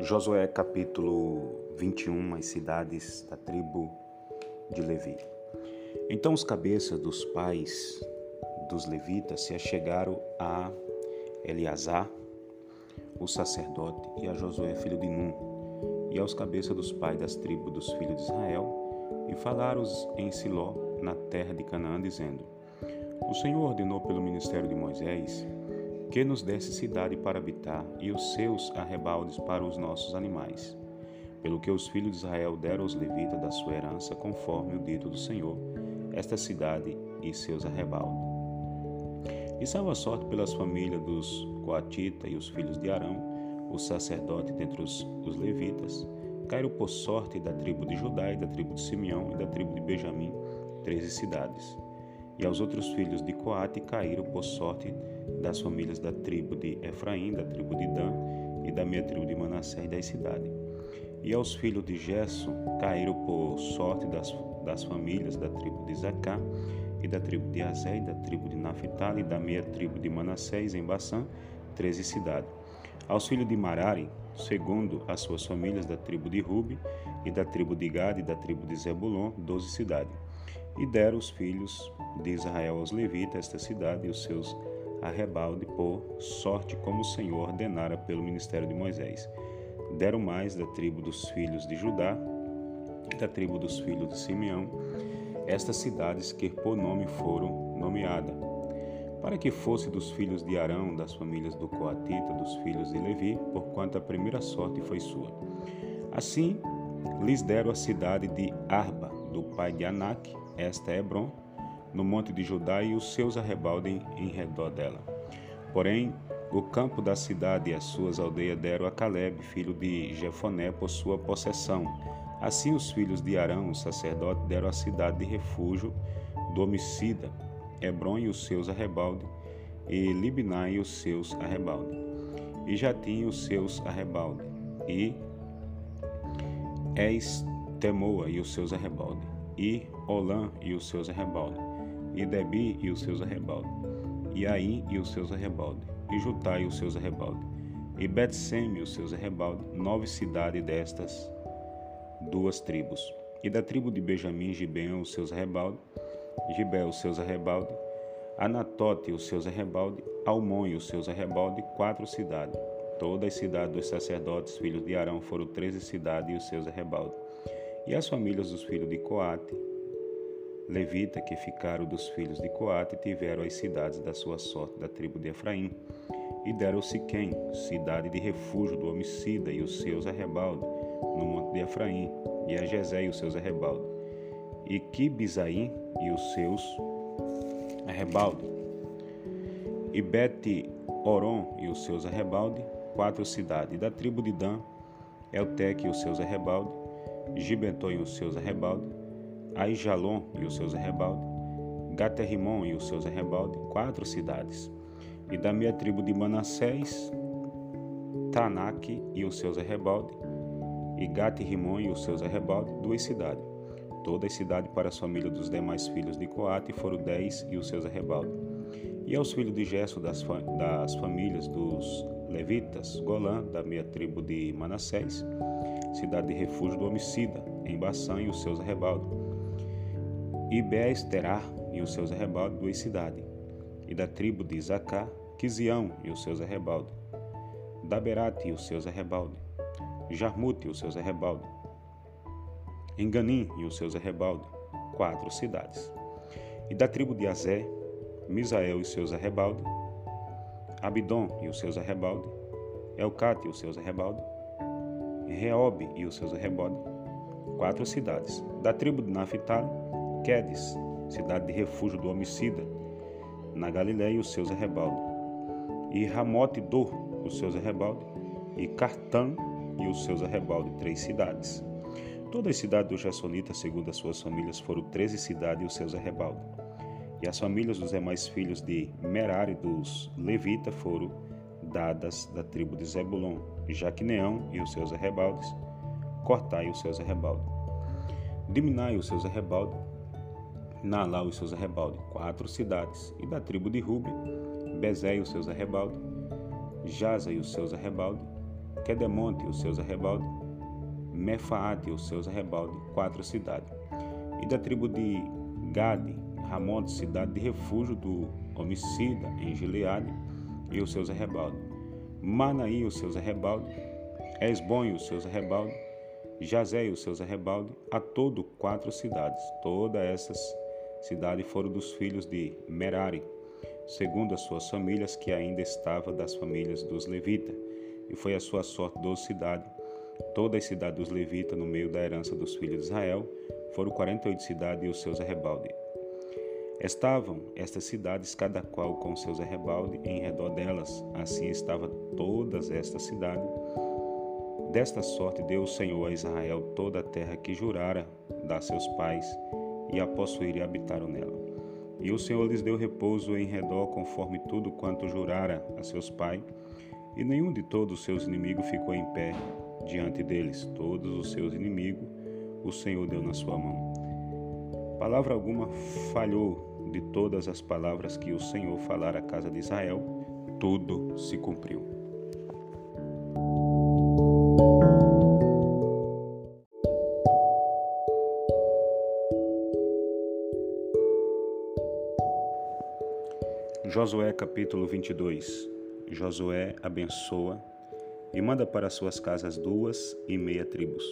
Josué capítulo 21, as cidades da tribo de Levi. Então os cabeças dos pais dos levitas se achegaram a Eleazar, o sacerdote, e a Josué, filho de Num, e aos cabeças dos pais das tribos dos filhos de Israel, e falaram em Siló, na terra de Canaã, dizendo: O Senhor ordenou pelo ministério de Moisés que nos desse cidade para habitar e os seus arrebaldes para os nossos animais. Pelo que os filhos de Israel deram aos levitas da sua herança, conforme o dito do Senhor, esta cidade e seus arrebaldes. E salva sorte pelas famílias dos Coatita e os filhos de Arão, o sacerdote dentre os, os levitas, caíram por sorte da tribo de Judá e da tribo de Simeão e da tribo de Benjamim, treze cidades. E aos outros filhos de Coate caíram por sorte das famílias da tribo de Efraim, da tribo de Dan e da minha tribo de Manassés e das cidades. E aos filhos de Gesso caíram por sorte das, das famílias da tribo de Zacá e da tribo de Azé e da tribo de Naphtali e da meia tribo de Manassés em Bassã, treze cidades. Aos filhos de Marari, segundo as suas famílias da tribo de Rubi e da tribo de Gad e da tribo de Zebulon, doze cidades. E deram os filhos de Israel aos levitas esta cidade e os seus arrebalde por sorte como o Senhor ordenara pelo ministério de Moisés. Deram mais da tribo dos filhos de Judá e da tribo dos filhos de Simeão estas cidades que por nome foram nomeadas, para que fosse dos filhos de Arão, das famílias do Coatita, dos filhos de Levi, porquanto a primeira sorte foi sua. Assim, lhes deram a cidade de Arba, do pai de Anak, esta Hebron, no monte de Judá e os seus arrebaldes em redor dela. Porém, o campo da cidade e as suas aldeias deram a Caleb, filho de Jefoné, por sua possessão. Assim os filhos de Arão, o sacerdote, deram a cidade de refúgio do homicida, Hebron e os seus arrebaldes, e Libná e os seus arrebaldes, e Jatim e os seus arrebaldes, e Temoa e os seus arrebaldes, e Olã e os seus arrebaldes, e Debi e os seus arrebaldes, e Aim e os seus arrebaldes, e Jutai e os seus arrebaldes, e Betsem e os seus arrebaldes, nove cidades destas duas tribos. E da tribo de Benjamim, Gibeão os seus arrebaldes, Gibé os seus arrebaldes, Anatote e os seus arrebaldes, Almon e os seus arrebaldes, quatro cidades. Todas as cidades dos sacerdotes, filhos de Arão, foram treze cidades e os seus arrebaldes. E as famílias dos filhos de Coate, Levita, que ficaram dos filhos de Coate, tiveram as cidades da sua sorte da tribo de Efraim, e deram Siquém, cidade de refúgio do homicida, e os seus arrebaldos, no monte de Efraim, e a Jezé e os seus arrebaldos, e Quibizaim e os seus arrebaldos, e Bete Oron e os seus arrebaldes, quatro cidades, da tribo de Dan, Elteque e os seus arrebaldes, Gibeton e os seus arrebaldes, Aijalon e os seus arrebaldes, Gaterrimon e os seus arrebaldes, quatro cidades. E da minha tribo de Manassés, Tanak e os seus arrebaldes, e Gat-Rimon e os seus arrebaldes, duas cidades. Toda a cidade para as famílias dos demais filhos de Coate foram dez e os seus arrebaldes. E aos filhos de Gesso das, das famílias dos levitas, Golã, da minha tribo de Manassés, cidade de refúgio do homicida, em Baçã e os seus arrebaldes e Beesterá e os seus arrebaldes, duas cidades, e da tribo de Zacá, Quizião e os seus arrebaldes, Daberate e os seus arrebaldes, Jarmute e os seus arrebaldes, Enganim e os seus arrebaldes, quatro cidades. E da tribo de Azé, Misael e os seus arrebaldes, Abidom e os seus arrebaldes, Elcate e os seus arrebaldes, Reobe e os seus arrebaldes, quatro cidades. Da tribo de Naphtali, Quedes, cidade de refúgio do homicida, na Galiléia os seus arrebaldos, e Ramote Dor, os seus arrebaldos, e Cartã e os seus arrebaldos, três cidades. Todas as cidades dos Jassonitas, segundo as suas famílias, foram treze cidades e os seus arrebaldos. E as famílias dos demais filhos de Merari dos Levita foram dadas da tribo de Zebulon, Jaquineão e os seus arrebaldes, Cortai os seus arrebaldos, Dimnai e os seus arrebaldos, Nalá os seus arrebaldes, quatro cidades, e da tribo de Rubi, Bezé e os seus arrebaldes, Jaza e os seus arrebaldes, Quedemonte e os seus arrebaldes, Mefaate e os seus arrebaldes, quatro cidades. E da tribo de Gade, Ramon, cidade de refúgio do homicida em Gileade e os seus arrebaldes. Manaí e os seus arrebaldes, Esbom e os seus arrebaldes, Jazé e os seus arrebaldes, a todo quatro cidades. Todas essas cidades foram dos filhos de Merari, segundo as suas famílias, que ainda estava das famílias dos levitas, e foi a sua sorte doze cidades. Toda a cidade dos levitas, no meio da herança dos filhos de Israel, foram quarenta e oito cidades e os seus arrebaldes. Estavam estas cidades, cada qual com seus arrebaldes em redor delas, assim estava todas estas cidades. Desta sorte deu o Senhor a Israel toda a terra que jurara dar seus pais, e a possuir e habitaram nela. E o Senhor lhes deu repouso em redor, conforme tudo quanto jurara a seus pais, e nenhum de todos os seus inimigos ficou em pé diante deles. Todos os seus inimigos o Senhor deu na sua mão. Palavra alguma falhou de todas as palavras que o Senhor falara à casa de Israel, tudo se cumpriu. Josué capítulo 22 Josué abençoa e manda para suas casas duas e meia tribos.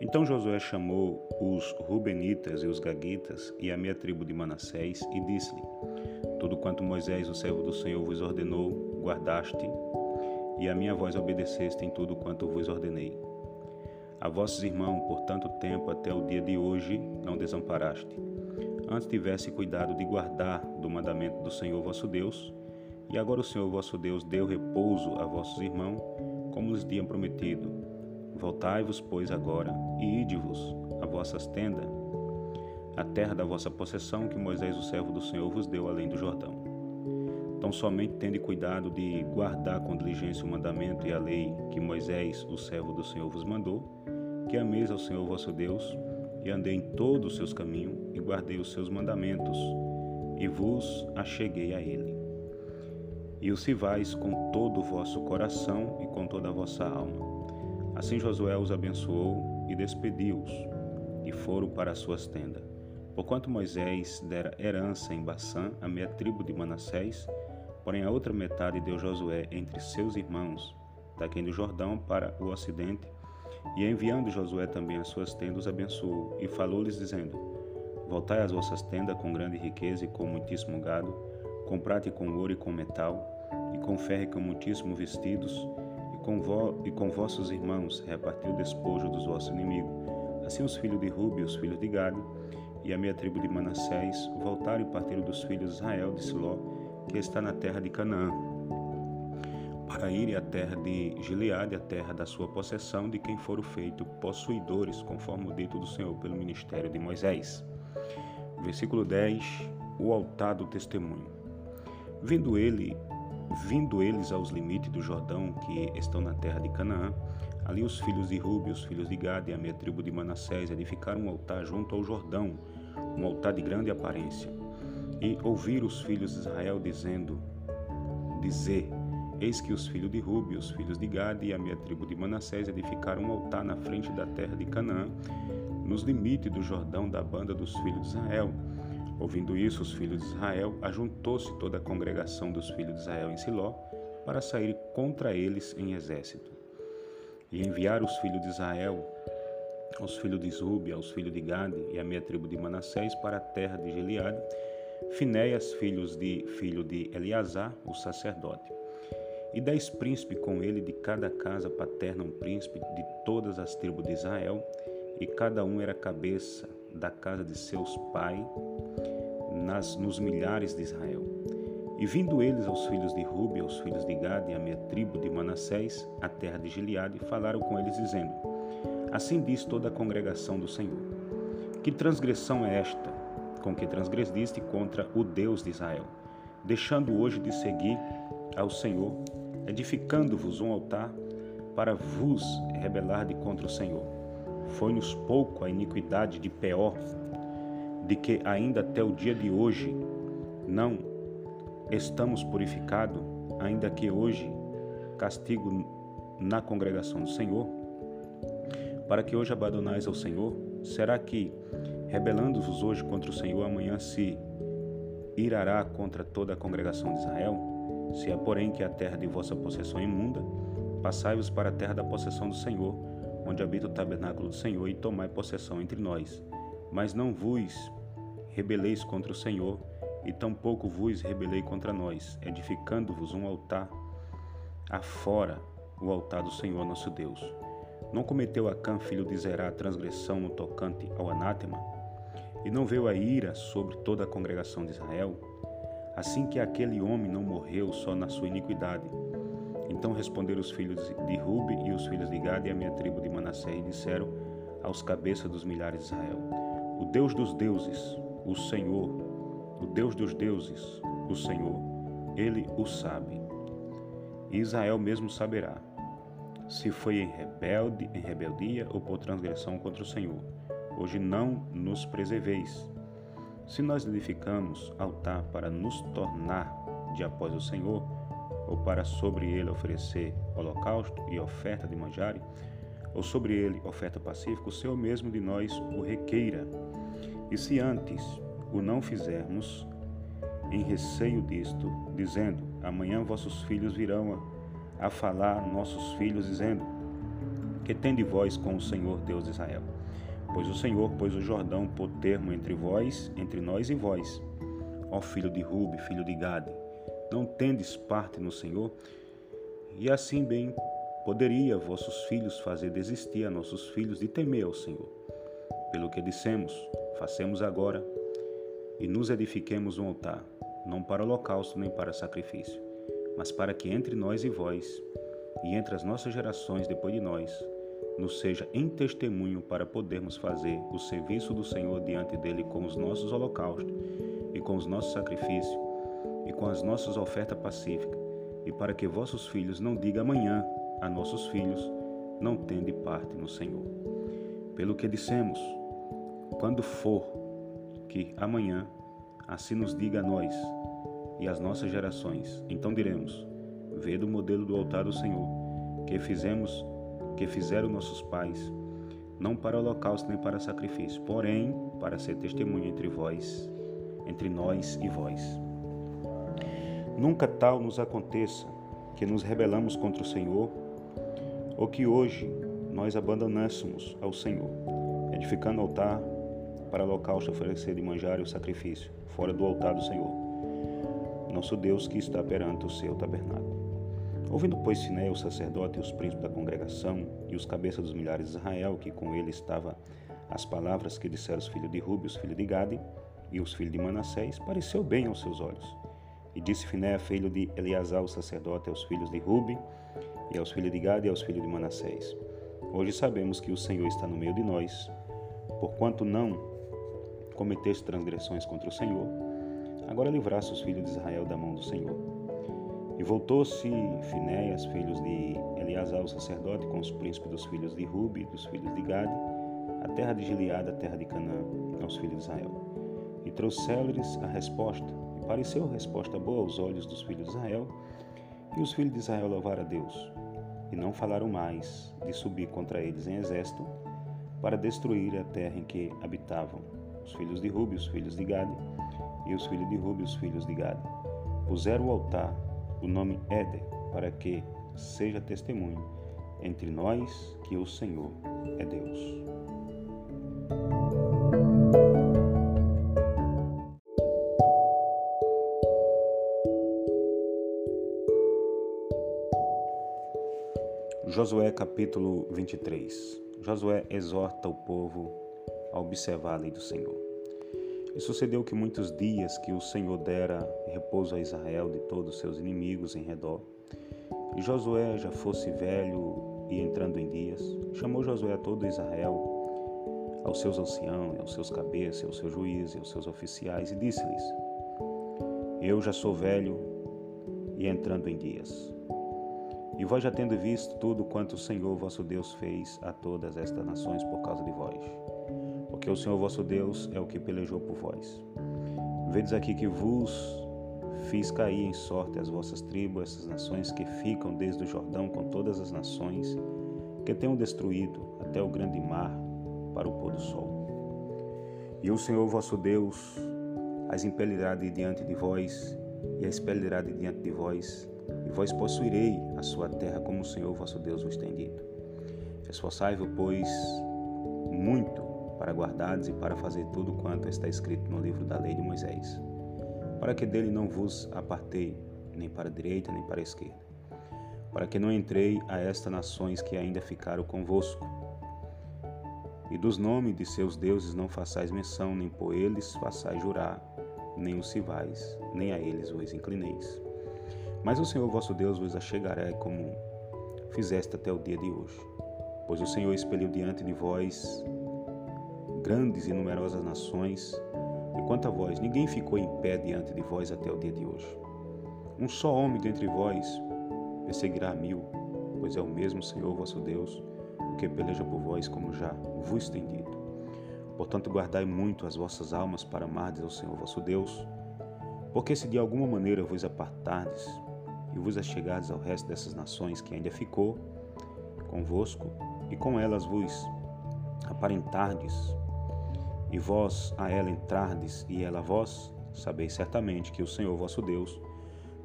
Então Josué chamou os Rubenitas e os Gaguitas e a meia tribo de Manassés e disse-lhe: Tudo quanto Moisés, o servo do Senhor, vos ordenou, guardaste, e a minha voz obedeceste em tudo quanto vos ordenei. A vossos irmãos, por tanto tempo até o dia de hoje, não desamparaste. Antes tivesse cuidado de guardar do mandamento do Senhor vosso Deus, e agora o Senhor vosso Deus deu repouso a vossos irmãos, como lhes tinha prometido Voltai-vos, pois, agora, e ide-vos a vossas tendas, a terra da vossa possessão que Moisés, o servo do Senhor, vos deu além do Jordão. Então, somente tende cuidado de guardar com diligência o mandamento e a lei que Moisés, o servo do Senhor, vos mandou, que ameis ao Senhor vosso Deus, e andei em todos os seus caminhos, e guardei os seus mandamentos, e vos acheguei a ele. E o sirvais com todo o vosso coração e com toda a vossa alma Assim Josué os abençoou e despediu-os, e foram para as suas tendas. Porquanto Moisés dera herança em Baçã à meia tribo de Manassés, porém a outra metade deu Josué entre seus irmãos, daquém do Jordão para o ocidente, e enviando Josué também as suas tendas, abençoou, e falou-lhes, dizendo: Voltai às vossas tendas com grande riqueza e com muitíssimo gado, com prata e com ouro e com metal, e com ferro e com muitíssimo vestidos, com vo, e com vossos irmãos repartiu o despojo dos vossos inimigos. Assim os filhos de Rubi, os filhos de Gade, e a meia tribo de Manassés voltaram e partiram dos filhos de Israel de Siló, que está na terra de Canaã, para irem à terra de Gileade, a terra da sua possessão, de quem foram feitos possuidores, conforme o dito do Senhor pelo ministério de Moisés. Versículo 10: O altar do testemunho. Vendo ele Vindo eles aos limites do Jordão, que estão na terra de Canaã, ali os filhos de Rubi, os filhos de Gad e a minha tribo de Manassés edificaram um altar junto ao Jordão, um altar de grande aparência. E ouviram os filhos de Israel dizendo, dizer, Eis que os filhos de Rubi, os filhos de Gad e a minha tribo de Manassés edificaram um altar na frente da terra de Canaã, nos limites do Jordão da banda dos filhos de Israel, Ouvindo isso, os filhos de Israel, ajuntou-se toda a congregação dos filhos de Israel em Siló para sair contra eles em exército. E enviaram os filhos de Israel, os filhos de Zúbia, os filhos de Gade e a meia tribo de Manassés para a terra de Gileade, Finéias, filhos de filho de Eleazar, o sacerdote. E dez príncipes com ele de cada casa paterna, um príncipe de todas as tribos de Israel, e cada um era cabeça da casa de seus pais nas, nos milhares de Israel. E vindo eles aos filhos de Rubi, aos filhos de Gad e à minha tribo de Manassés, a terra de Gileade, falaram com eles, dizendo: Assim diz toda a congregação do Senhor: Que transgressão é esta, com que transgrediste contra o Deus de Israel, deixando hoje de seguir ao Senhor, edificando-vos um altar para vos rebelar de contra o Senhor? Foi-nos pouco a iniquidade de Peor, de que ainda até o dia de hoje não estamos purificados, ainda que hoje castigo na congregação do Senhor, para que hoje abandonais ao Senhor? Será que, rebelando-vos hoje contra o Senhor, amanhã se irará contra toda a congregação de Israel? Se é, porém, que a terra de vossa possessão é imunda, passai-vos para a terra da possessão do Senhor, onde habita o tabernáculo do Senhor, e tomai possessão entre nós. Mas não vos rebeleis contra o Senhor, e tampouco vos rebelei contra nós, edificando-vos um altar afora o altar do Senhor nosso Deus. Não cometeu Acã, filho de Zerá, transgressão no tocante ao anátema? E não veio a ira sobre toda a congregação de Israel? Assim que aquele homem não morreu só na sua iniquidade. Então responderam os filhos de Rubi e os filhos de Gad e a minha tribo de Manassés e disseram aos cabeças dos milhares de Israel: O Deus dos deuses, o Senhor, o Deus dos deuses, o Senhor, ele o sabe. E Israel mesmo saberá, se foi em, rebelde, em rebeldia ou por transgressão contra o Senhor. Hoje não nos preserveis. Se nós edificamos altar para nos tornar de após o Senhor, ou para sobre ele oferecer holocausto e oferta de manjare, ou sobre ele oferta pacífica, o Senhor mesmo de nós o requeira. E se antes o não fizermos, em receio disto, dizendo: Amanhã vossos filhos virão a, falar nossos filhos, dizendo: Que tem de vós com o Senhor Deus de Israel? Pois o Senhor pôs o Jordão por termo entre vós, entre nós e vós. Ó filho de Rubi, filho de Gade, não tendes parte no Senhor? E assim bem poderia vossos filhos fazer desistir a nossos filhos de temer ao Senhor. Pelo que dissemos, façamos agora e nos edifiquemos um altar, não para holocausto nem para sacrifício, mas para que entre nós e vós, e entre as nossas gerações depois de nós, nos seja em testemunho para podermos fazer o serviço do Senhor diante dele com os nossos holocaustos e com os nossos sacrifícios e com as nossas ofertas pacíficas, e para que vossos filhos não digam amanhã a nossos filhos, não tende parte no Senhor. Pelo que dissemos, quando for que amanhã assim nos diga a nós e às nossas gerações. Então diremos: Vede o modelo do altar do Senhor, que fizemos, que fizeram nossos pais, não para holocausto nem para sacrifício, porém para ser testemunho entre vós, entre nós e vós. Nunca tal nos aconteça que nos rebelamos contra o Senhor, ou que hoje nós abandonássemos ao Senhor, edificando altar para holocausto oferecer de manjar e o sacrifício, fora do altar do Senhor, nosso Deus que está perante o seu tabernáculo. Ouvindo, pois, Siné, o sacerdote e os príncipes da congregação e os cabeças dos milhares de Israel, que com ele estava as palavras que disseram os filhos de Rubi, os filhos de Gade e os filhos de Manassés, pareceu bem aos seus olhos. E disse Finé, filho de Eleazar, o sacerdote, aos filhos de Rubi, e aos filhos de Gade e aos filhos de Manassés. Hoje sabemos que o Senhor está no meio de nós, porquanto não cometeste transgressões contra o Senhor, agora livraste os filhos de Israel da mão do Senhor. E voltou-se Finéias, filhos de Eleazar, o sacerdote, com os príncipes dos filhos de Rubi, dos filhos de Gade, a terra de Gileade, a terra de Canaã, aos filhos de Israel. E trouxeram-lhes a resposta, e pareceu a resposta boa aos olhos dos filhos de Israel, e os filhos de Israel louvaram a Deus, e não falaram mais de subir contra eles em exército, para destruir a terra em que habitavam, os filhos de Rubi, os filhos de Gade, e os filhos de Rubi, os filhos de Gade. Puseram o altar o nome Éder, para que seja testemunho entre nós que o Senhor é Deus. Josué capítulo 23 Josué exorta o povo a observar a lei do Senhor. E sucedeu que muitos dias que o Senhor dera repouso a Israel de todos os seus inimigos em redor, e Josué já fosse velho e entrando em dias, chamou Josué a todo Israel, aos seus anciãos, aos seus cabeças, aos seus juízes, aos seus oficiais, e disse-lhes: Eu já sou velho e entrando em dias. E vós já tendo visto tudo quanto o Senhor vosso Deus fez a todas estas nações por causa de vós porque o Senhor vosso Deus é o que pelejou por vós. Vedes aqui que vos Fiz cair em sorte as vossas tribos, essas nações que ficam desde o Jordão com todas as nações que tenho destruído até o grande mar para o pôr do sol. E o Senhor vosso Deus as impelirá de diante de vós e as expelirá de diante de vós, e vós possuirei a sua terra como o Senhor vosso Deus vos tem dito. Esforçai-vos, pois, muito para guardares e para fazer tudo quanto está escrito no livro da lei de Moisés, para que dele não vos apartei, nem para a direita nem para a esquerda, para que não entrei a estas nações que ainda ficaram convosco. E dos nomes de seus deuses não façais menção, nem por eles façais jurar, nem os civais, nem a eles vos inclineis. Mas o Senhor vosso Deus vos achegará como fizeste até o dia de hoje. Pois o Senhor expeliu diante de vós grandes e numerosas nações, e quanto a vós, ninguém ficou em pé diante de vós até o dia de hoje. Um só homem dentre vós perseguirá mil, pois é o mesmo Senhor vosso Deus, o que peleja por vós, como já vos tem dito. Portanto, guardai muito as vossas almas para amardes ao Senhor vosso Deus, porque se de alguma maneira vos apartardes e vos achegardes ao resto dessas nações que ainda ficou convosco, e com elas vos aparentardes, e vós a ela entrardes e ela a vós, sabeis certamente que o Senhor vosso Deus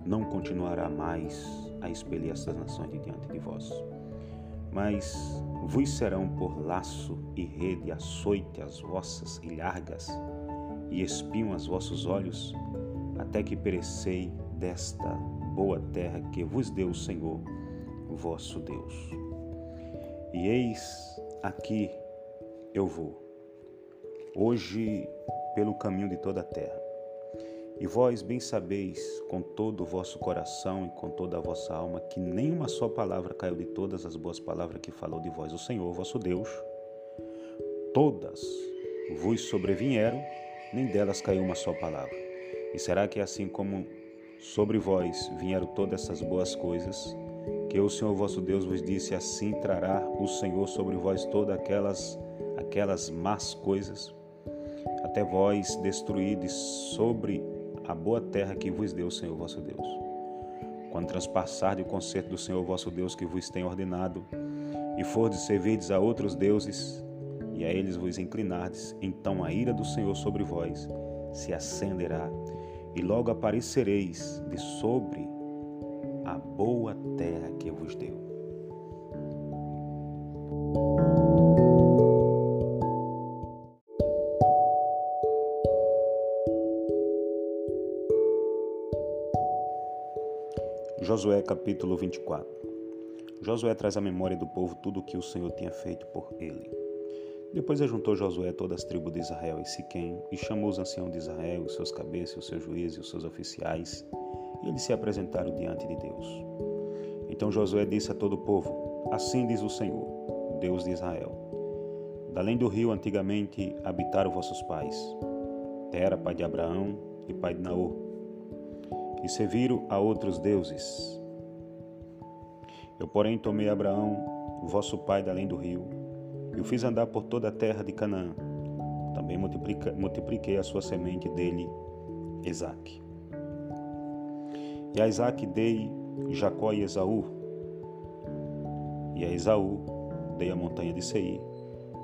não continuará mais a expelir estas nações de diante de vós mas vos serão por laço e rede açoite as vossas ilhargas e espinho as vossos olhos, até que perecei desta boa terra que vos deu o Senhor, vosso Deus. E eis aqui eu vou, hoje pelo caminho de toda a terra e vós bem sabeis com todo o vosso coração e com toda a vossa alma que nenhuma só palavra caiu de todas as boas palavras que falou de vós o Senhor vosso Deus. Todas vos sobrevieram, nem delas caiu uma só palavra. E será que assim como sobre vós vieram todas essas boas coisas, que o Senhor vosso Deus vos disse, assim trará o Senhor sobre vós todas aquelas aquelas más coisas, até vós destruídes sobre a boa terra que vos deu o Senhor vosso Deus. Quando transpassardes o concerto do Senhor vosso Deus que vos tem ordenado, e fordes servirdes a outros deuses, e a eles vos inclinardes, então a ira do Senhor sobre vós se acenderá, e logo aparecereis de sobre a boa terra que vos deu. Josué capítulo 24 Josué traz à memória do povo tudo o que o Senhor tinha feito por ele. Depois ajuntou Josué todas as tribos de Israel e Siquém, e chamou os anciãos de Israel, os seus cabeças, os seus juízes e os seus oficiais, e eles se apresentaram diante de Deus. Então Josué disse a todo o povo: Assim diz o Senhor, Deus de Israel: Da além do rio antigamente habitaram vossos pais. Tera, pai de Abraão e pai de Naor e serviram a outros deuses. Eu, porém, tomei Abraão, vosso pai, da além do rio, e o fiz andar por toda a terra de Canaã. Também multipliquei a sua semente dele, Isaque. E a Isaque dei Jacó e Esaú, e a Esaú dei a montanha de Seir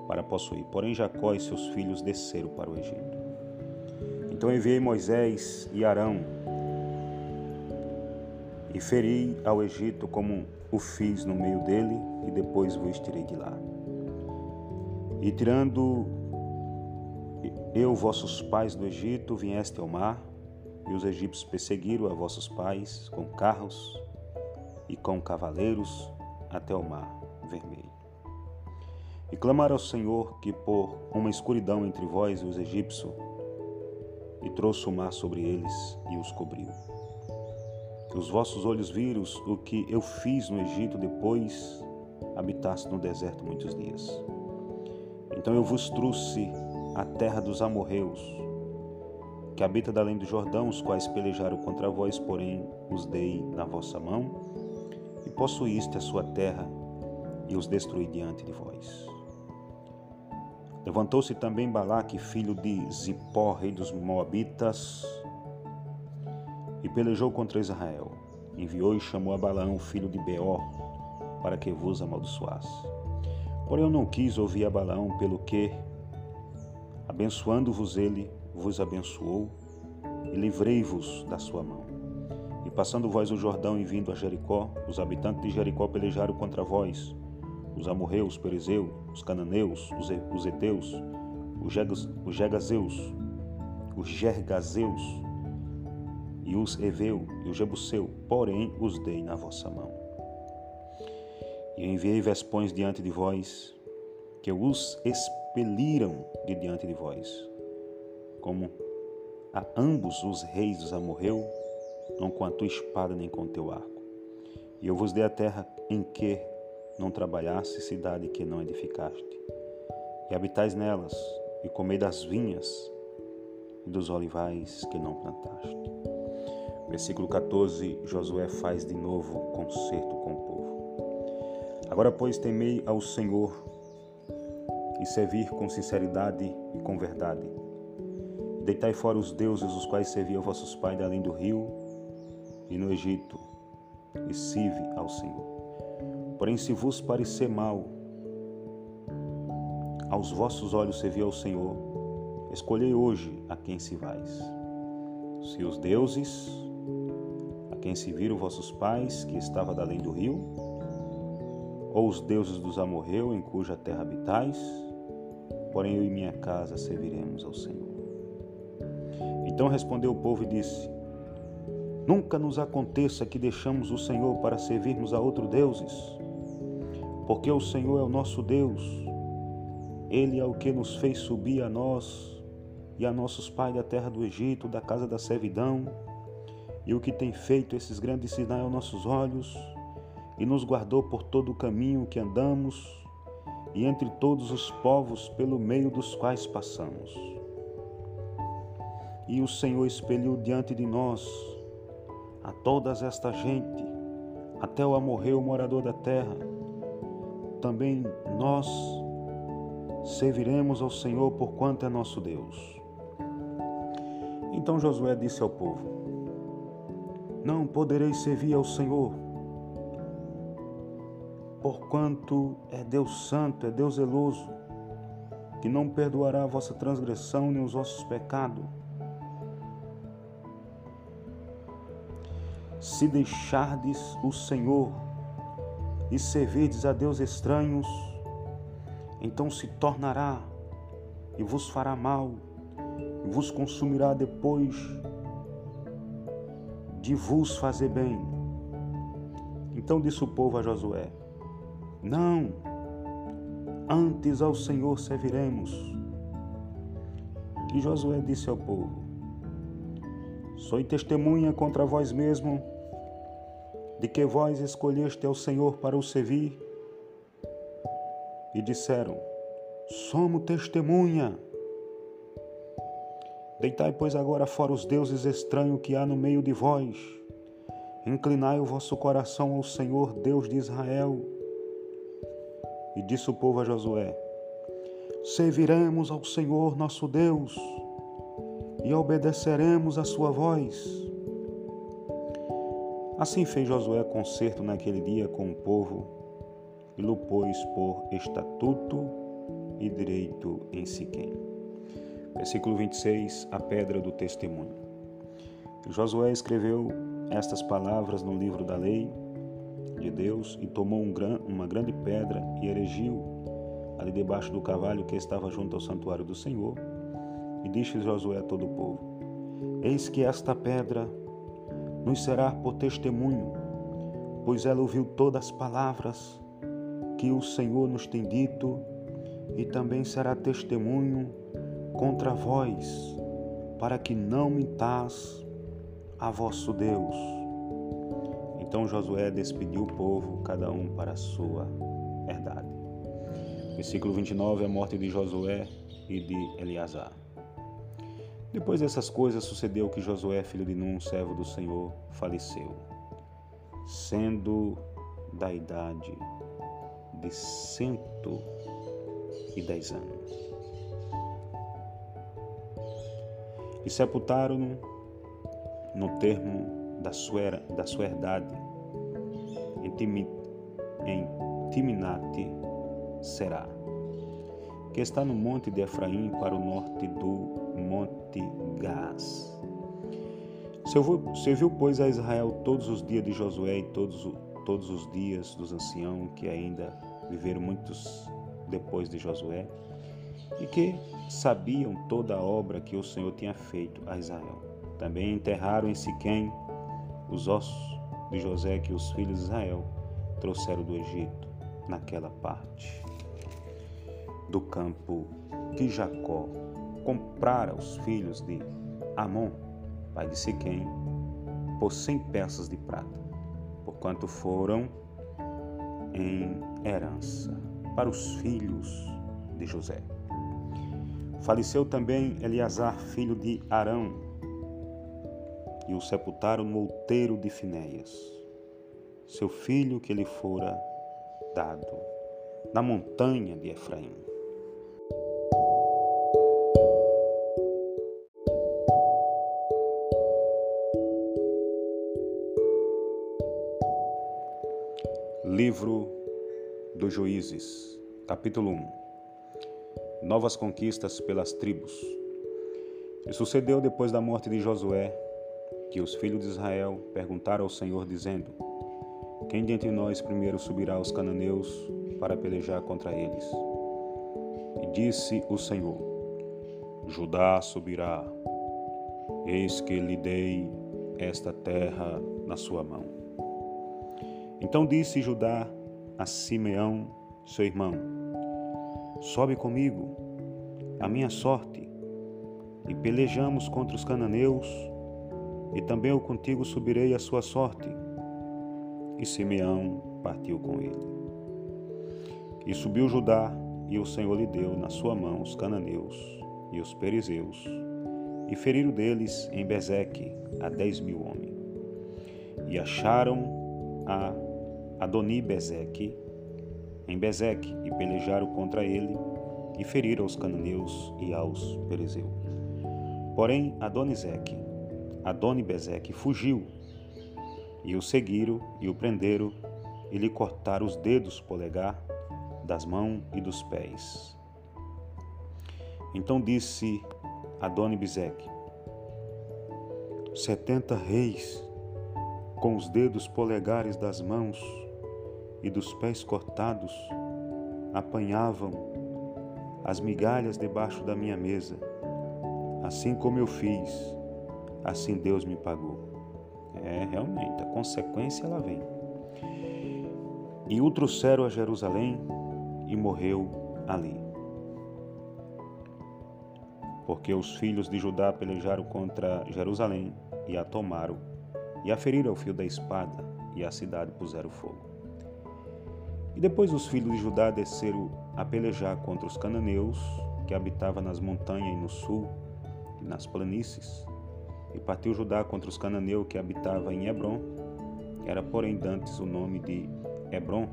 para possuir. Porém, Jacó e seus filhos desceram para o Egito. Então enviei Moisés e Arão, e feri ao Egito como o fiz no meio dele, e depois vos tirei de lá. E tirando eu vossos pais do Egito, vieste ao mar, e os egípcios perseguiram a vossos pais com carros e com cavaleiros até o mar vermelho. E clamaram ao Senhor que por uma escuridão entre vós e os egípcios, e trouxe o mar sobre eles e os cobriu os vossos olhos viram o que eu fiz no Egito depois habitaste no deserto muitos dias. Então eu vos trouxe a terra dos amorreus, que habita além do Jordão, os quais pelejaram contra vós, porém os dei na vossa mão, e possuíste a sua terra, e os destruí diante de vós. Levantou-se também Balaque, filho de Zipó, rei dos Moabitas, e pelejou contra Israel. Enviou e chamou a Balaão, filho de Beor, para que vos amaldiçoasse. Porém eu não quis ouvir a Balaão, pelo que, abençoando-vos ele, vos abençoou e livrei-vos da sua mão. E passando vós o Jordão e vindo a Jericó, os habitantes de Jericó pelejaram contra vós, os amorreus, os perizeus, os cananeus, os eteus, os, Jegas, os os Gergazeus, e os Eveu e o Jebuseu, porém os dei na vossa mão. E enviei vespões diante de vós, que os expeliram de diante de vós, como a ambos os reis dos amorreu, não com a tua espada nem com o teu arco. E eu vos dei a terra em que não trabalhaste, cidade que não edificaste. E habitais nelas, e comei das vinhas e dos olivais que não plantaste. Versículo 14, Josué faz de novo concerto com o povo. Agora, pois, temei ao Senhor e servir com sinceridade e com verdade. Deitai fora os deuses os quais serviam vossos pais além do rio e no Egito, e sirve ao Senhor. Porém, se vos parecer mal, aos vossos olhos servir ao Senhor, escolhei hoje a quem se vais. Se os deuses quem se viram vossos pais, que estava da além do rio? Ou os deuses dos amorreu, em cuja terra habitais? Porém eu e minha casa serviremos ao Senhor. Então respondeu o povo e disse: Nunca nos aconteça que deixamos o Senhor para servirmos a outros deuses, porque o Senhor é o nosso Deus, Ele é o que nos fez subir a nós e a nossos pais da terra do Egito, da casa da servidão, e o que tem feito esses grandes sinais aos nossos olhos, e nos guardou por todo o caminho que andamos, e entre todos os povos pelo meio dos quais passamos. E o Senhor expeliu diante de nós a todas esta gente, até o amorreu morador da terra. Também nós serviremos ao Senhor por quanto é nosso Deus. Então Josué disse ao povo: não podereis servir ao Senhor, porquanto é Deus santo, é Deus zeloso, que não perdoará a vossa transgressão nem os vossos pecados. Se deixardes o Senhor e servirdes a Deus estranhos, então se tornará e vos fará mal, e vos consumirá depois de vos fazer bem. Então disse o povo a Josué: Não, antes ao Senhor serviremos. E Josué disse ao povo: Sou testemunha contra vós mesmo de que vós escolheste ao Senhor para o servir. E disseram: Somos testemunha. Deitai, pois, agora fora os deuses estranhos que há no meio de vós. Inclinai o vosso coração ao Senhor, Deus de Israel. E disse o povo a Josué: Serviremos ao Senhor nosso Deus e obedeceremos a sua voz. Assim fez Josué concerto naquele dia com o povo e lo pôs por estatuto e direito em Siquém. Versículo 26, a pedra do testemunho. Josué escreveu estas palavras no livro da lei de Deus e tomou um gran, uma grande pedra e erigiu ali debaixo do cavalo que estava junto ao santuário do Senhor. E disse Josué a todo o povo: Eis que esta pedra nos será por testemunho, pois ela ouviu todas as palavras que o Senhor nos tem dito, e também será testemunho contra vós, para que não mintais a vosso Deus. Então Josué despediu o povo, cada um para a sua herdade. Versículo 29, a morte de Josué e de Eleazar. Depois dessas coisas sucedeu que Josué, filho de Num, servo do Senhor, faleceu, sendo da idade de cento e dez anos e sepultaram-no no termo da sua, da sua herdade, em, em Timnate será, que está no monte de Efraim para o norte do monte Gás. Serviu, pois, a Israel todos os dias de Josué e todos, todos os dias dos anciãos que ainda viveram muitos depois de Josué e que sabiam toda a obra que o Senhor tinha feito a Israel. Também enterraram em Siquém os ossos de José que os filhos de Israel trouxeram do Egito, naquela parte do campo que Jacó comprara os filhos de Amon, pai de Siquém, por cem peças de prata, porquanto foram em herança para os filhos de José. Faleceu também Eleazar, filho de Arão, e o sepultaram no outeiro de Finéias, seu filho que lhe fora dado, na montanha de Efraim. Livro dos Juízes, capítulo 1 Novas conquistas pelas tribos. E sucedeu depois da morte de Josué que os filhos de Israel perguntaram ao Senhor, dizendo: Quem dentre nós primeiro subirá aos cananeus para pelejar contra eles? E disse o Senhor: Judá subirá, eis que lhe dei esta terra na sua mão. Então disse Judá a Simeão, seu irmão: Sobe comigo, a minha sorte, e pelejamos contra os cananeus, e também eu contigo subirei a sua sorte. E Simeão partiu com ele. E subiu Judá, e o Senhor lhe deu na sua mão os cananeus e os perizeus, e feriram deles em Bezeque a dez mil homens. E acharam a Adoni Bezeque em Bezeque e pelejaram contra ele e feriram aos cananeus e aos perizeus. Porém, Adonizeque, Adonibezeque fugiu e o seguiram e o prenderam e lhe cortaram os dedos polegar das mãos e dos pés. Então disse Adonibezeque: Setenta reis com os dedos polegares das mãos e dos pés cortados apanhavam as migalhas debaixo da minha mesa. Assim como eu fiz, assim Deus me pagou. É, realmente, a consequência ela vem. E o trouxeram a Jerusalém e morreu ali. Porque os filhos de Judá pelejaram contra Jerusalém e a tomaram, e a feriram ao fio da espada, e a cidade puseram fogo. E depois os filhos de Judá desceram a pelejar contra os cananeus que habitavam nas montanhas e no sul e nas planícies. E partiu Judá contra os cananeus que habitavam em Hebron, era porém dantes o nome de Hebron,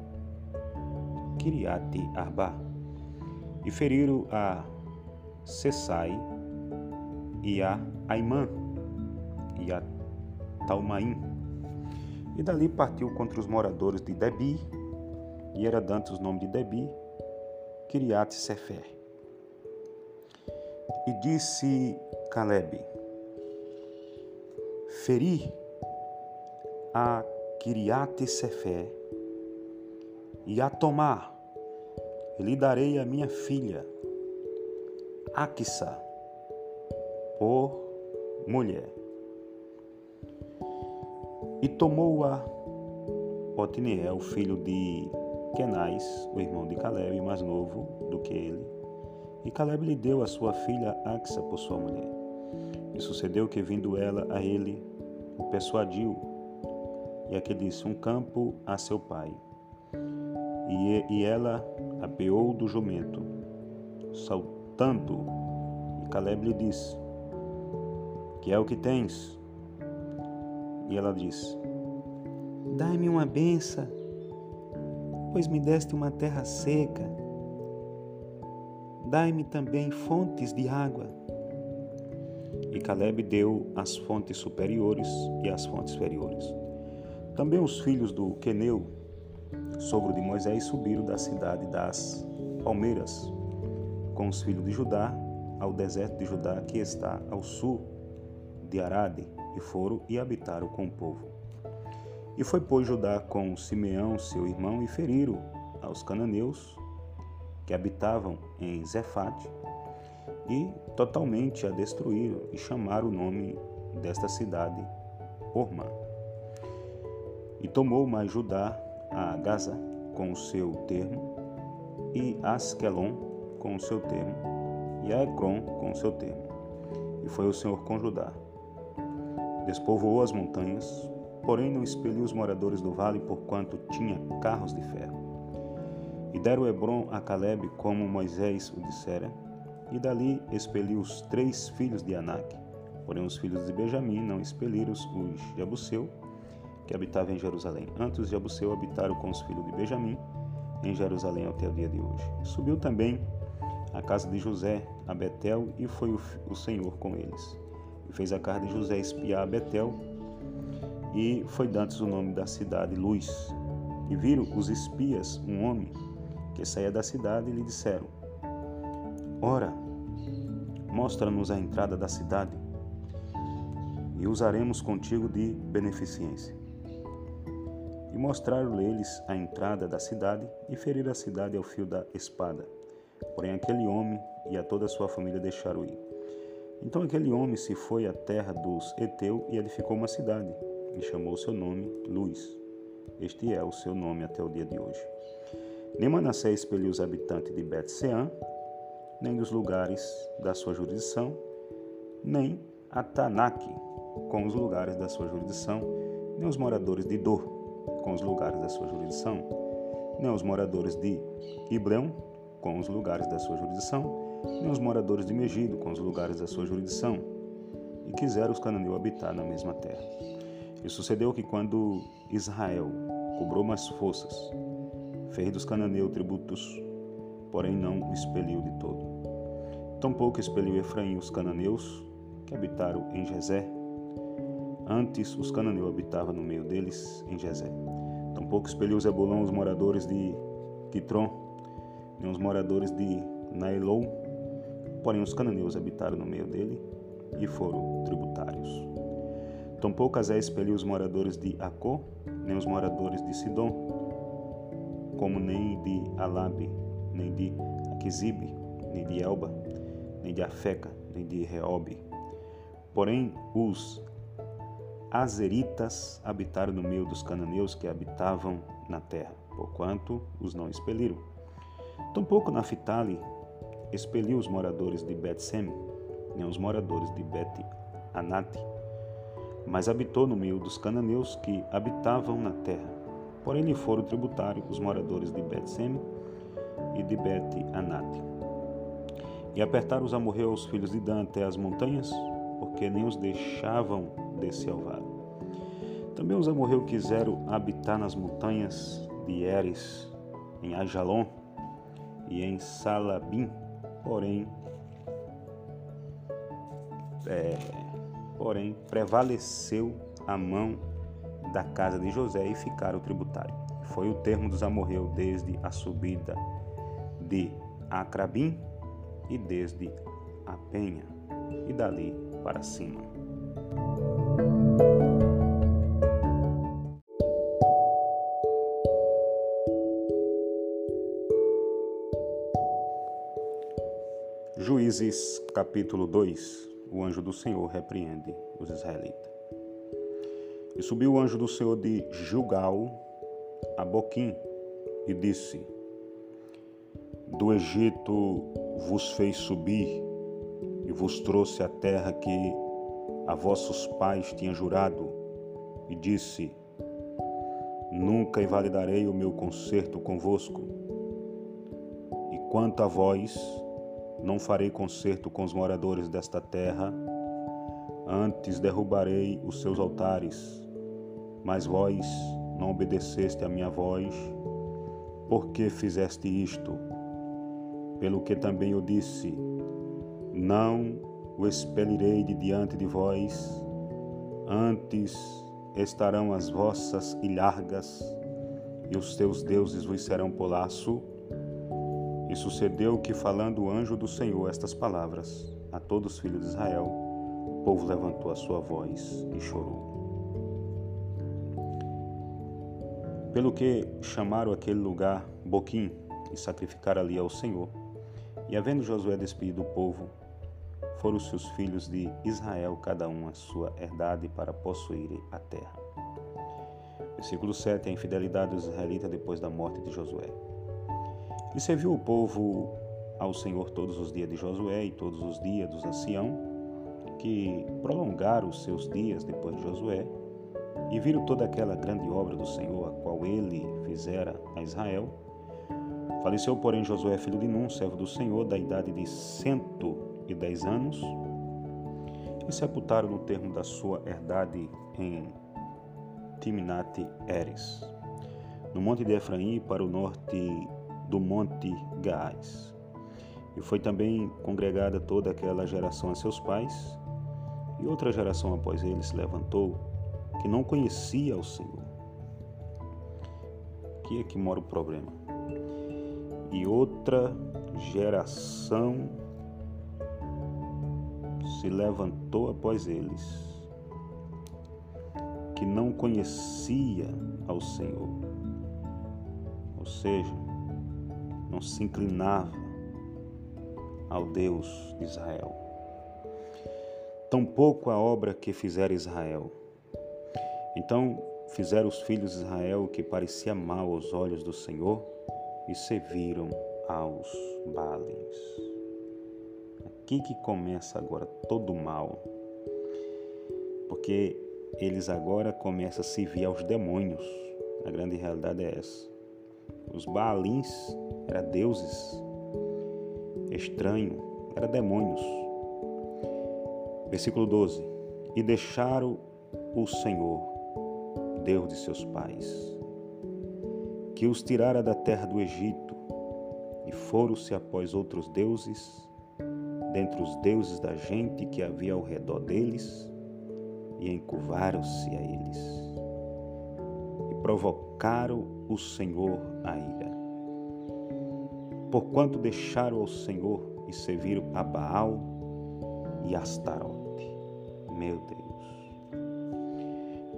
Kiriate Arba. E feriram a Sessai e a Aimã e a Talmaim. E dali partiu contra os moradores de Debi e era dantes o nome de Debi, Kiriat Sefer. E disse Caleb: Feri a Kiriat Sefer e a tomar, lhe darei a minha filha, Aquissa, por mulher. E tomou-a Otiniel, filho de Kenais, o irmão de Caleb, mais novo do que ele, e Caleb lhe deu a sua filha Axa por sua mulher. E sucedeu que, vindo ela a ele, o persuadiu, e aquele disse: Um campo a seu pai. E, e ela apeou do jumento, saltando, e Caleb lhe disse: Que é o que tens? E ela disse: Dai-me uma benção pois me deste uma terra seca. Dai-me também fontes de água. e Caleb deu as fontes superiores e as fontes inferiores. Também os filhos do Queneu, sogro de Moisés, subiram da cidade das Palmeiras com os filhos de Judá ao deserto de Judá que está ao sul de Arade e foram e habitaram com o povo. E foi pois Judá com Simeão, seu irmão, e feriram aos cananeus que habitavam em Zefate e totalmente a destruíram e chamaram o nome desta cidade Ormá. E tomou mais Judá a Gaza com o seu termo e Askelon com o seu termo e a com o seu termo. E foi o Senhor com Judá. Despovoou as montanhas, porém não expeliu os moradores do vale, porquanto tinha carros de ferro. E deram Hebron a Caleb, como Moisés o dissera, e dali expeliu os três filhos de Anak. Porém, os filhos de Benjamim não expeliram os Jebuseu, que habitava em Jerusalém. Antes, os Jebuseu habitaram com os filhos de Benjamim em Jerusalém até o dia de hoje. Subiu também a casa de José a Betel e foi o, o Senhor com eles. E fez a casa de José espiar a Betel e foi dantes o nome da cidade Luz. E viram os espias um homem que saía da cidade e lhe disseram: Ora, mostra-nos a entrada da cidade e usaremos contigo de beneficência. E mostraram eles a entrada da cidade e feriram a cidade ao fio da espada. Porém, aquele homem e a toda a sua família deixaram ir. Então aquele homem se foi à terra dos Eteu e edificou uma cidade, e chamou seu nome Luz. Este é o seu nome até o dia de hoje. Nem Manassés expeliu os habitantes de Bet-Sean, nem dos lugares da sua jurisdição, nem Atanaque com os lugares da sua jurisdição, nem os moradores de Dor com os lugares da sua jurisdição, nem os moradores de Ibleão com os lugares da sua jurisdição, nem os moradores de Megido com os lugares da sua jurisdição, e quiseram os cananeus habitar na mesma terra. E sucedeu que quando Israel cobrou mais forças, fez dos cananeus tributos, porém não o expeliu de todo. Tampouco expeliu Efraim os cananeus que habitaram em Jezé. Antes os cananeus habitavam no meio deles em Jezé. Tampouco expeliu Zebulão os moradores de Quitron, nem os moradores de Nailon, porém os cananeus habitaram no meio dele e foram tributários. Tampouco Azé expeliu os moradores de Acó, nem os moradores de Sidom, como nem de Alabe, nem de Aquisibe, nem de Elba, nem de Afeca, nem de Reobe. Porém, os Azeritas habitaram no meio dos cananeus que habitavam na terra, porquanto os não expeliram. Tampouco Naphtali expeliu os moradores de Bet-Sem, nem os moradores de Bet-Anate, mas habitou no meio dos cananeus que habitavam na terra. Porém lhe foram tributários os moradores de Bet-Sem e de Bet-Anate. E apertaram os amorreus, os filhos de Dan, até as montanhas, porque nem os deixavam descer ao vale. Também os amorreus quiseram habitar nas montanhas de Eres, em Ajalon, e em Salabim, porém, é, porém prevaleceu a mão da casa de José e ficaram tributário. Foi o termo dos amorreus desde a subida de Acrabim e desde a penha e dali para cima. Juízes capítulo 2 O anjo do Senhor repreende os israelitas. E subiu o anjo do Senhor de Gilgal a Boquim e disse: Do Egito vos fez subir e vos trouxe a terra que a vossos pais tinha jurado, e disse: Nunca invalidarei o meu concerto convosco. E quanto a vós, não farei concerto com os moradores desta terra, antes derrubarei os seus altares. Mas vós não obedeceste a minha voz, por que fizeste isto? Pelo que também eu disse: Não o expelirei de diante de vós, antes estarão as vossas ilhargas, e os teus deuses vos serão por laço. Sucedeu que, falando o anjo do Senhor estas palavras a todos os filhos de Israel, o povo levantou a sua voz e chorou. Pelo que chamaram aquele lugar Boquim e sacrificaram ali ao Senhor. E havendo Josué despedido o povo, foram seus filhos de Israel, cada um a sua herdade, para possuírem a terra. Versículo 7: A infidelidade dos israelitas depois da morte de Josué. E serviu o povo ao Senhor todos os dias de Josué e todos os dias dos anciãos, que prolongaram os seus dias depois de Josué, e viram toda aquela grande obra do Senhor, a qual ele fizera a Israel. Faleceu, porém, Josué, filho de Nun, servo do Senhor, da idade de cento e dez anos, e sepultaram no termo da sua herdade em Timnat Eres, no monte de Efraim, para o norte do monte Gaás. E foi também congregada toda aquela geração a seus pais, e outra geração após ele se levantou, que não conhecia o Senhor. Aqui é que mora o problema. E outra geração se levantou após eles, que não conhecia ao Senhor, ou seja, não se inclinava ao Deus de Israel. Tampouco a obra que fizera Israel. Então fizeram os filhos de Israel o que parecia mal aos olhos do Senhor e serviram aos Baalins. Aqui que começa agora todo o mal. Porque eles agora começam a servir aos demônios. A grande realidade é essa. Os Baalins eram deuses estranhos, eram demônios. Versículo 12: E deixaram o Senhor, Deus de seus pais, que os tirara da terra do Egito, e foram-se após outros deuses dentre os deuses da gente que havia ao redor deles, e encurvaram-se a eles, provocaram o Senhor a ira. Porquanto deixaram ao Senhor e serviram a Baal e Astarote. Meu Deus.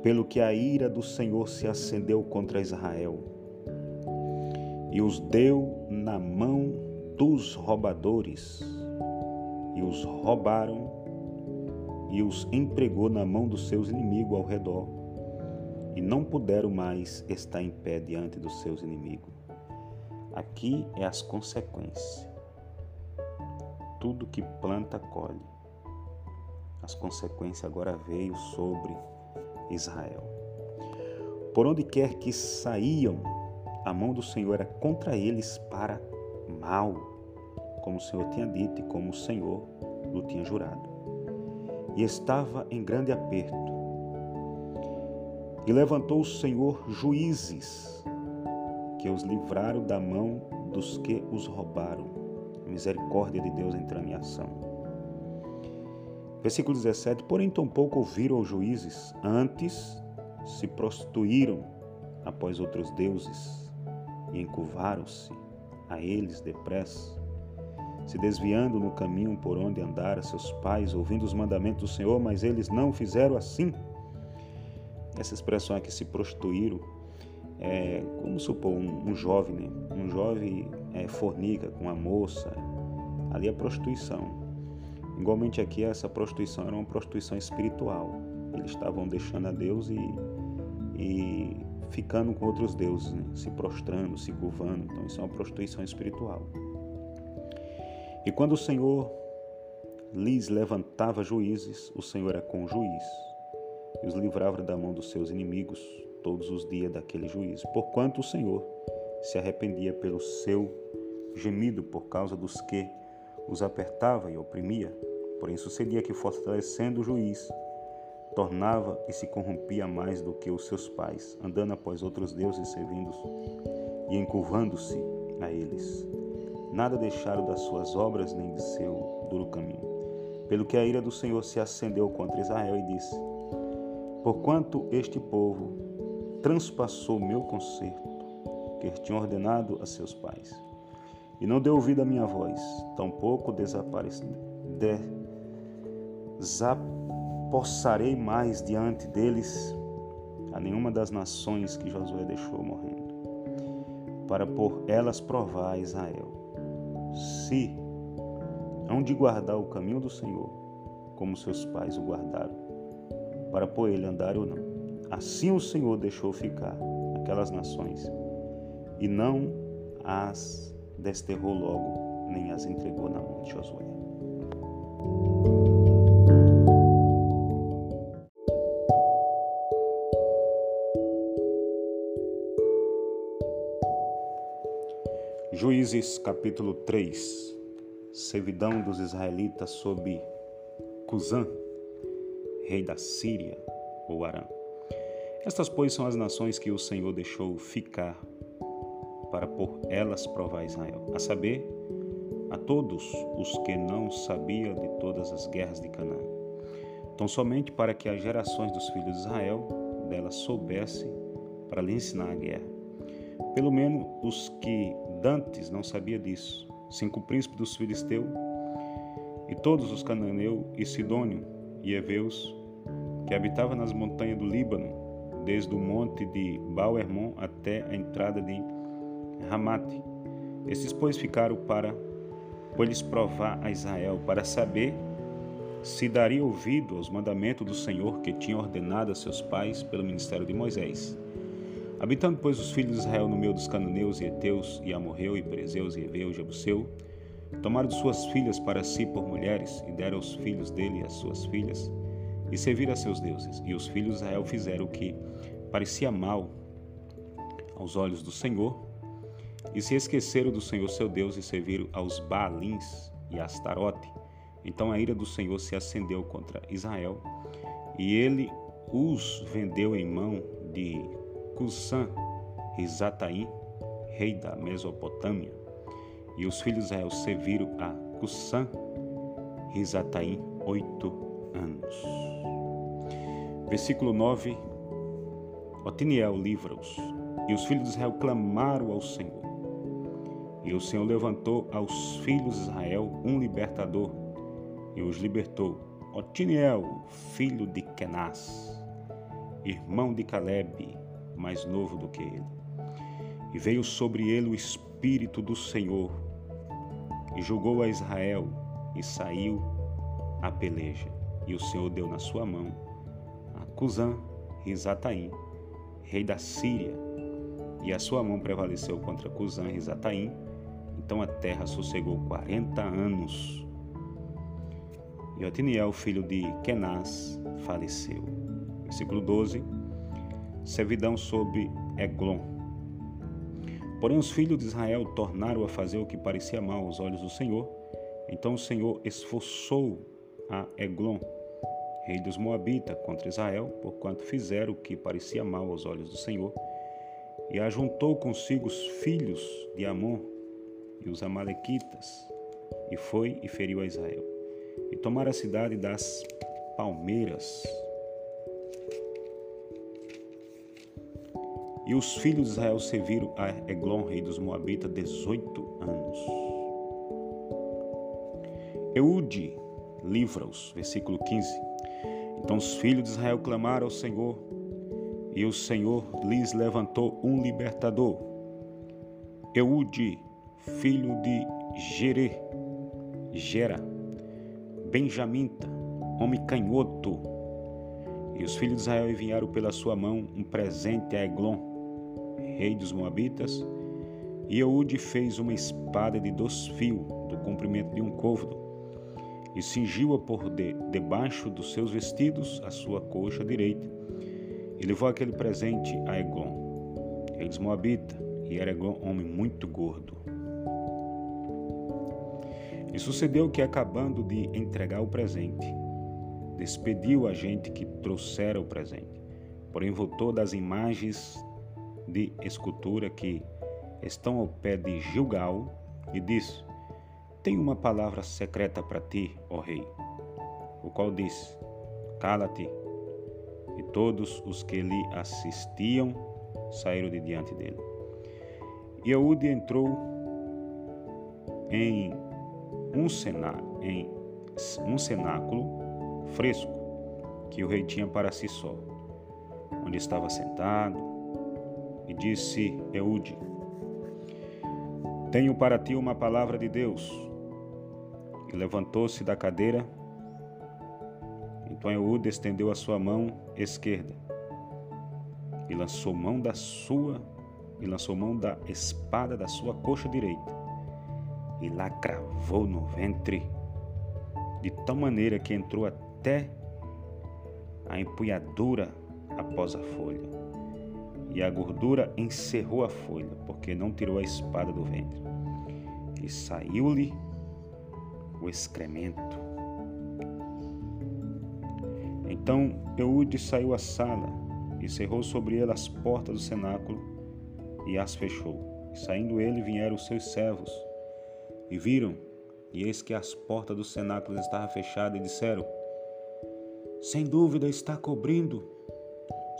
Pelo que a ira do Senhor se acendeu contra Israel e os deu na mão dos roubadores e os roubaram e os empregou na mão dos seus inimigos ao redor, e não puderam mais estar em pé diante dos seus inimigos. Aqui é as consequências. Tudo que planta colhe. As consequências agora veio sobre Israel. Por onde quer que saíam, a mão do Senhor era contra eles para mal como o Senhor tinha dito e como o Senhor lhe tinha jurado. E estava em grande aperto. E levantou o Senhor juízes que os livraram da mão dos que os roubaram. misericórdia de Deus entrando em ação. Versículo 17: Porém, tampouco ouviram os juízes, antes se prostituíram após outros deuses e encurvaram-se a eles depressa se desviando no caminho por onde andaram seus pais, ouvindo os mandamentos do Senhor, mas eles não fizeram assim. Essa expressão aqui, se prostituíram, é como supor um, um jovem, né? um jovem é, fornica com uma moça, ali é prostituição. Igualmente aqui, essa prostituição era uma prostituição espiritual. Eles estavam deixando a Deus e, e ficando com outros deuses, né? se prostrando, se curvando. Então, isso é uma prostituição espiritual. E quando o Senhor lhes levantava juízes, o Senhor era com o juiz e os livrava da mão dos seus inimigos todos os dias daquele juízo, porquanto o Senhor se arrependia pelo seu gemido por causa dos que os apertava e oprimia. Porém, sucedia que, fortalecendo o juiz, tornava e se corrompia mais do que os seus pais, andando após outros deuses servindo e encurvando-se a eles. Nada deixaram das suas obras nem de seu duro caminho. Pelo que a ira do Senhor se acendeu contra Israel e disse: Porquanto este povo transpassou meu conserto, que tinha ordenado a seus pais, e não deu ouvido à minha voz, tampouco desapossarei mais diante deles a nenhuma das nações que Josué deixou morrendo, para por elas provar a Israel. Se hão de guardar o caminho do Senhor, como seus pais o guardaram, para por ele andar ou não. Assim o Senhor deixou ficar aquelas nações e não as desterrou logo, nem as entregou na mão de Josué. Juízes capítulo 3 Servidão dos israelitas sob Cusã, rei da Síria ou Arã. Estas, pois, são as nações que o Senhor deixou ficar para por elas provar Israel, a saber, a todos os que não sabiam de todas as guerras de Canaã, tão somente para que as gerações dos filhos de Israel delas soubessem para lhe ensinar a guerra. Pelo menos os que dantes não sabia disso, cinco príncipes dos filisteus e todos os cananeus e sidônio e heveus que habitavam nas montanhas do Líbano, desde o monte de Baal-Hermon até a entrada de Ramate. Esses, pois, ficaram para lhes provar a Israel, para saber se daria ouvido aos mandamentos do Senhor que tinha ordenado a seus pais pelo ministério de Moisés. Habitando, pois, os filhos de Israel no meio dos cananeus e heteus e amorreu e perezeus e heveus e jebuseu, tomaram de suas filhas para si por mulheres e deram aos filhos dele as suas filhas e serviram a seus deuses. E os filhos de Israel fizeram o que parecia mal aos olhos do Senhor e se esqueceram do Senhor seu Deus e serviram aos Baalins e a Astarote. Então a ira do Senhor se acendeu contra Israel e ele os vendeu em mão de Cusã, Risataim, rei da Mesopotâmia, e os filhos de Israel serviram a Cusã, Risataim, oito anos. Versículo 9: Otiniel livra-os, e os filhos de Israel clamaram ao Senhor. E o Senhor levantou aos filhos de Israel um libertador, e os libertou. Otiniel, filho de Kenaz, irmão de Caleb, mais novo do que ele. E veio sobre ele o Espírito do Senhor, e julgou a Israel, e saiu a peleja. E o Senhor deu na sua mão Cusã, Risataim, rei da Síria, e a sua mão prevaleceu contra Cusã, Risataim. Então a terra sossegou quarenta anos. E Otiniel, filho de Kenaz, faleceu. Versículo 12 servidão sob Eglon. Porém, os filhos de Israel tornaram a fazer o que parecia mal aos olhos do Senhor. Então o Senhor esforçou a Eglon, rei dos Moabitas, contra Israel, porquanto fizeram o que parecia mal aos olhos do Senhor, e ajuntou consigo os filhos de Amon e os Amalequitas, e foi e feriu a Israel. E tomaram a cidade das palmeiras, E os filhos de Israel serviram a Eglon, rei dos Moabitas, 18 anos. Eude livra-os, versículo 15. Então os filhos de Israel clamaram ao Senhor, e o Senhor lhes levantou um libertador. Eude, filho de Gerê, Gera, Benjamita, homem canhoto. E os filhos de Israel enviaram pela sua mão um presente a Eglon, rei dos Moabitas, e Eude fez uma espada de dois fios, do comprimento de um côvado, e cingiu-a por de, debaixo dos seus vestidos a sua coxa direita, e levou aquele presente a Eglon, rei dos Moabitas, e era Eglon homem muito gordo. E sucedeu que, acabando de entregar o presente, despediu a gente que trouxera o presente, porém voltou das imagens de escultura que estão ao pé de Gilgal e disse: Tenho uma palavra secreta para ti, ó rei. o qual disse: Cala-te. E todos os que lhe assistiam saíram de diante dele. E Eude entrou em um, cená, em um cenáculo fresco que o rei tinha para si só, onde estava sentado, e disse Eude: Tenho para ti uma palavra de Deus. Levantou-se da cadeira. Então Eude estendeu a sua mão esquerda e lançou mão da sua e lançou mão da espada da sua coxa direita e lá cravou no ventre de tal maneira que entrou até a empunhadura após a folha e a gordura encerrou a folha porque não tirou a espada do ventre e saiu-lhe o excremento então Eude saiu à sala e cerrou sobre ele as portas do cenáculo e as fechou. E saindo ele, vieram os seus servos e viram, e eis que as portas do cenáculo estavam fechadas e disseram: Sem dúvida está cobrindo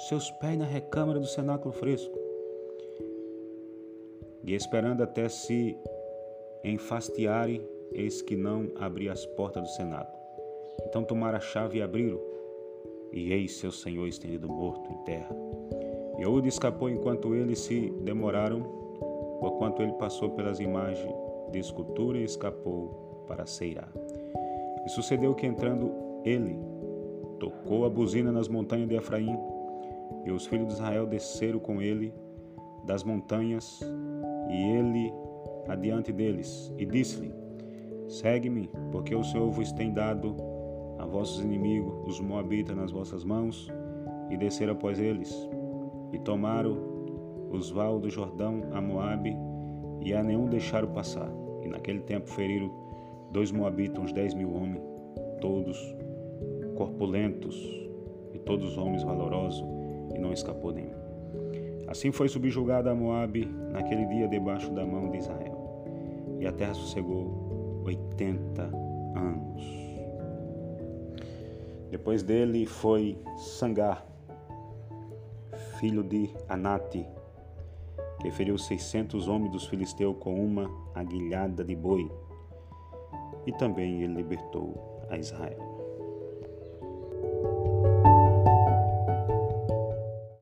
seus pés na recâmara do cenáculo fresco. E esperando até se enfastiarem, eis que não abria as portas do cenáculo. Então tomaram a chave e abriram e eis seu senhor estendido morto em terra. E Eude escapou enquanto eles se demoraram, porquanto ele passou pelas imagens de escultura e escapou para Seirá. E sucedeu que entrando ele, tocou a buzina nas montanhas de Efraim, e os filhos de Israel desceram com ele das montanhas, e ele adiante deles, e disse-lhe: Segue-me, porque o Senhor vos tem dado a vossos inimigos, os Moabitas, nas vossas mãos, e desceram após eles, e tomaram os val do Jordão a Moabe, e a nenhum deixaram passar. E naquele tempo feriram dois Moabitas, uns dez mil homens, todos corpulentos, e todos homens valorosos, e não escapou nenhum. Assim foi subjugada a Moabe naquele dia debaixo da mão de Israel. E a terra sossegou oitenta anos. Depois dele foi Sangar, filho de Anate, que feriu seiscentos homens dos filisteus com uma aguilhada de boi. E também ele libertou a Israel.